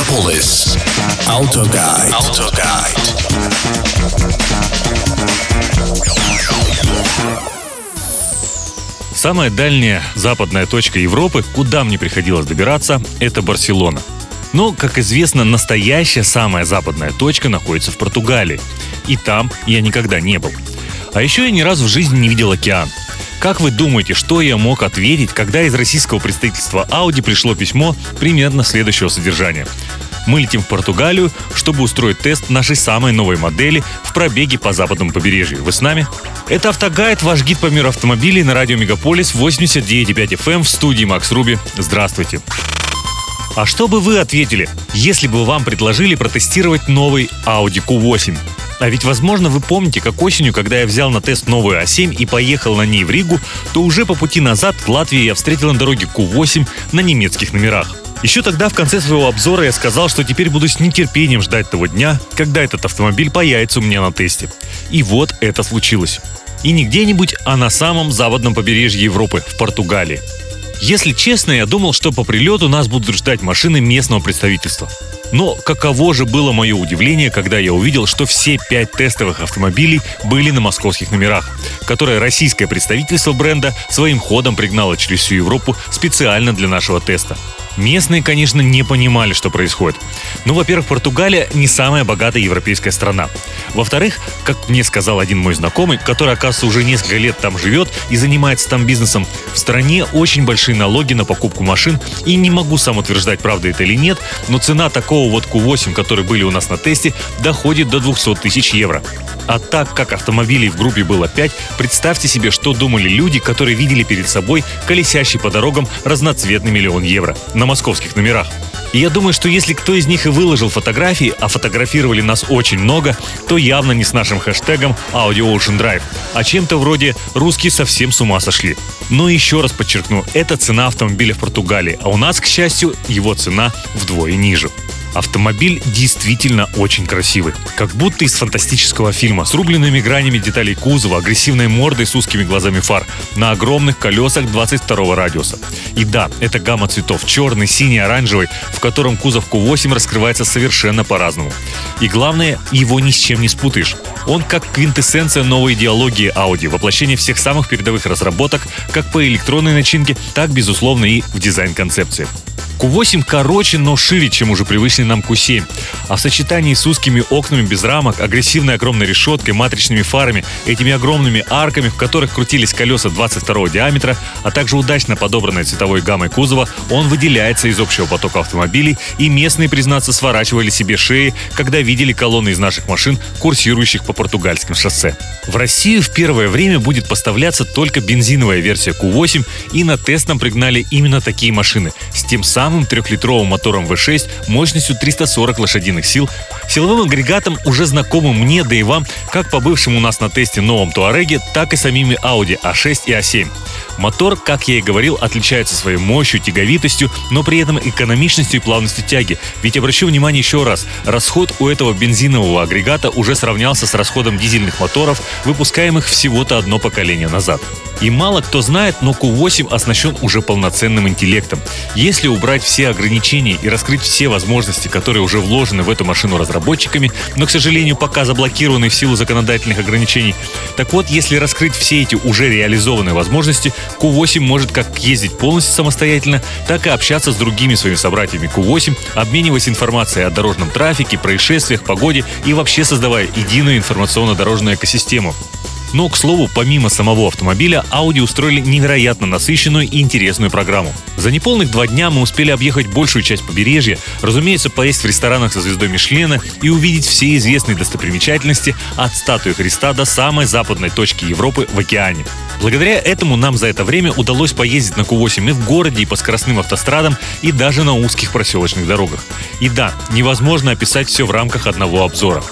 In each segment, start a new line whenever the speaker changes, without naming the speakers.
Мегаполис. Autoguide. Autoguide.
Самая дальняя западная точка Европы, куда мне приходилось добираться, это Барселона. Но, как известно, настоящая самая западная точка находится в Португалии. И там я никогда не был. А еще я ни разу в жизни не видел океан. Как вы думаете, что я мог ответить, когда из российского представительства Audi пришло письмо примерно следующего содержания? Мы летим в Португалию, чтобы устроить тест нашей самой новой модели в пробеге по западному побережью. Вы с нами? Это «Автогайд», ваш гид по миру автомобилей на радио Мегаполис 89.5 FM эм в студии Макс Руби. Здравствуйте. А что бы вы ответили, если бы вам предложили протестировать новый Audi Q8? А ведь, возможно, вы помните, как осенью, когда я взял на тест новую А7 и поехал на ней в Ригу, то уже по пути назад в Латвии я встретил на дороге Q8 на немецких номерах. Еще тогда в конце своего обзора я сказал, что теперь буду с нетерпением ждать того дня, когда этот автомобиль появится у меня на тесте. И вот это случилось. И не где-нибудь, а на самом западном побережье Европы, в Португалии. Если честно, я думал, что по прилету нас будут ждать машины местного представительства. Но каково же было мое удивление, когда я увидел, что все пять тестовых автомобилей были на московских номерах, которые российское представительство бренда своим ходом пригнало через всю Европу специально для нашего теста. Местные, конечно, не понимали, что происходит. Ну, во-первых, Португалия не самая богатая европейская страна. Во-вторых, как мне сказал один мой знакомый, который, оказывается, уже несколько лет там живет и занимается там бизнесом, в стране очень большие налоги на покупку машин, и не могу сам утверждать, правда это или нет, но цена такого вот Q8, которые были у нас на тесте, доходит до 200 тысяч евро. А так как автомобилей в группе было 5, представьте себе, что думали люди, которые видели перед собой колесящий по дорогам разноцветный миллион евро на московских номерах. И я думаю, что если кто из них и выложил фотографии, а фотографировали нас очень много, то явно не с нашим хэштегом Audio Ocean Drive, а чем-то вроде «русские совсем с ума сошли». Но еще раз подчеркну, это цена автомобиля в Португалии, а у нас, к счастью, его цена вдвое ниже. Автомобиль действительно очень красивый. Как будто из фантастического фильма. С рубленными гранями деталей кузова, агрессивной мордой с узкими глазами фар. На огромных колесах 22 радиуса. И да, это гамма цветов. Черный, синий, оранжевый, в котором кузов Q8 раскрывается совершенно по-разному. И главное, его ни с чем не спутаешь. Он как квинтэссенция новой идеологии Audi, воплощение всех самых передовых разработок, как по электронной начинке, так, безусловно, и в дизайн-концепции. Q8 короче, но шире, чем уже привычный нам Q7. А в сочетании с узкими окнами без рамок, агрессивной огромной решеткой, матричными фарами, этими огромными арками, в которых крутились колеса 22 диаметра, а также удачно подобранной цветовой гаммой кузова, он выделяется из общего потока автомобилей, и местные, признаться, сворачивали себе шеи, когда видели колонны из наших машин, курсирующих по португальским шоссе. В Россию в первое время будет поставляться только бензиновая версия Q8, и на тест нам пригнали именно такие машины с тем самым трехлитровым мотором V6 мощностью 340 лошадиных сил, силовым агрегатом, уже знакомым мне, да и вам, как по бывшему у нас на тесте новом Туареге, так и самими Audi A6 и A7. Мотор, как я и говорил, отличается своей мощью, тяговитостью, но при этом экономичностью и плавностью тяги. Ведь обращу внимание еще раз, расход у этого бензинового агрегата уже сравнялся с расходом дизельных моторов, выпускаемых всего-то одно поколение назад. И мало кто знает, но Q8 оснащен уже полноценным интеллектом. Если убрать все ограничения и раскрыть все возможности, которые уже вложены в эту машину разработчиками, но, к сожалению, пока заблокированы в силу законодательных ограничений, так вот, если раскрыть все эти уже реализованные возможности, Q8 может как ездить полностью самостоятельно, так и общаться с другими своими собратьями Q8, обмениваясь информацией о дорожном трафике, происшествиях, погоде и вообще создавая единую информационно-дорожную экосистему. Но, к слову, помимо самого автомобиля, Audi устроили невероятно насыщенную и интересную программу. За неполных два дня мы успели объехать большую часть побережья, разумеется, поесть в ресторанах со звездой Мишлена и увидеть все известные достопримечательности от статуи Христа до самой западной точки Европы в океане. Благодаря этому нам за это время удалось поездить на Q8 и в городе, и по скоростным автострадам, и даже на узких проселочных дорогах. И да, невозможно описать все в рамках одного обзора.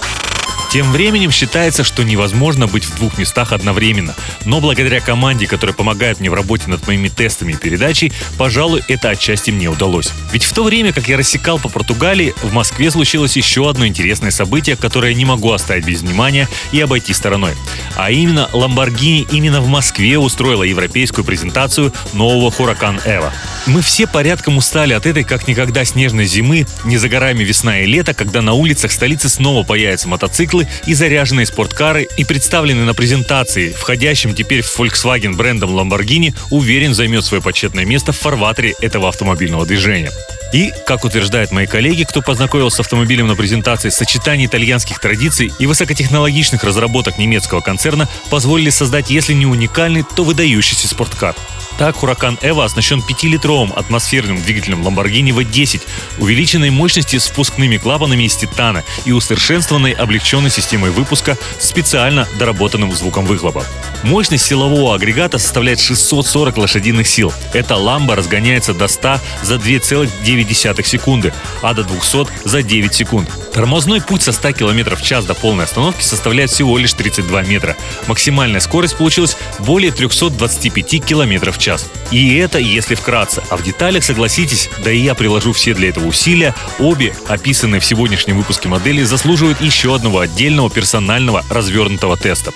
Тем временем считается, что невозможно быть в двух местах одновременно. Но благодаря команде, которая помогает мне в работе над моими тестами и передачей, пожалуй, это отчасти мне удалось. Ведь в то время, как я рассекал по Португалии, в Москве случилось еще одно интересное событие, которое не могу оставить без внимания и обойти стороной. А именно, Lamborghini именно в Москве устроила европейскую презентацию нового Huracan Эва. Мы все порядком устали от этой как никогда снежной зимы, не за горами весна и лето, когда на улицах столицы снова появятся мотоциклы и заряженные спорткары и представлены на презентации, входящим теперь в Volkswagen брендом Lamborghini, уверен займет свое почетное место в фарватере этого автомобильного движения. И, как утверждают мои коллеги, кто познакомился с автомобилем на презентации, сочетание итальянских традиций и высокотехнологичных разработок немецкого концерна позволили создать, если не уникальный, то выдающийся спорткар. Так, Huracan Эва оснащен 5-литровым атмосферным двигателем Lamborghini V10, увеличенной мощности с впускными клапанами из титана и усовершенствованной облегченной системой выпуска с специально доработанным звуком выхлопа. Мощность силового агрегата составляет 640 лошадиных сил. Эта ламба разгоняется до 100 за 2,9 секунды, а до 200 за 9 секунд. Тормозной путь со 100 км в час до полной остановки составляет всего лишь 32 метра. Максимальная скорость получилась более 325 км в час. И это если вкратце. А в деталях, согласитесь, да и я приложу все для этого усилия, обе, описанные в сегодняшнем выпуске модели, заслуживают еще одного отдельного персонального развернутого теста.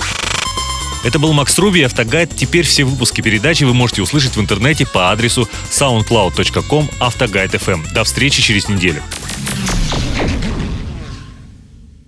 Это был Макс Руби и Автогайд. Теперь все выпуски передачи вы можете услышать в интернете по адресу soundcloud.com автогайд.fm. До встречи через неделю.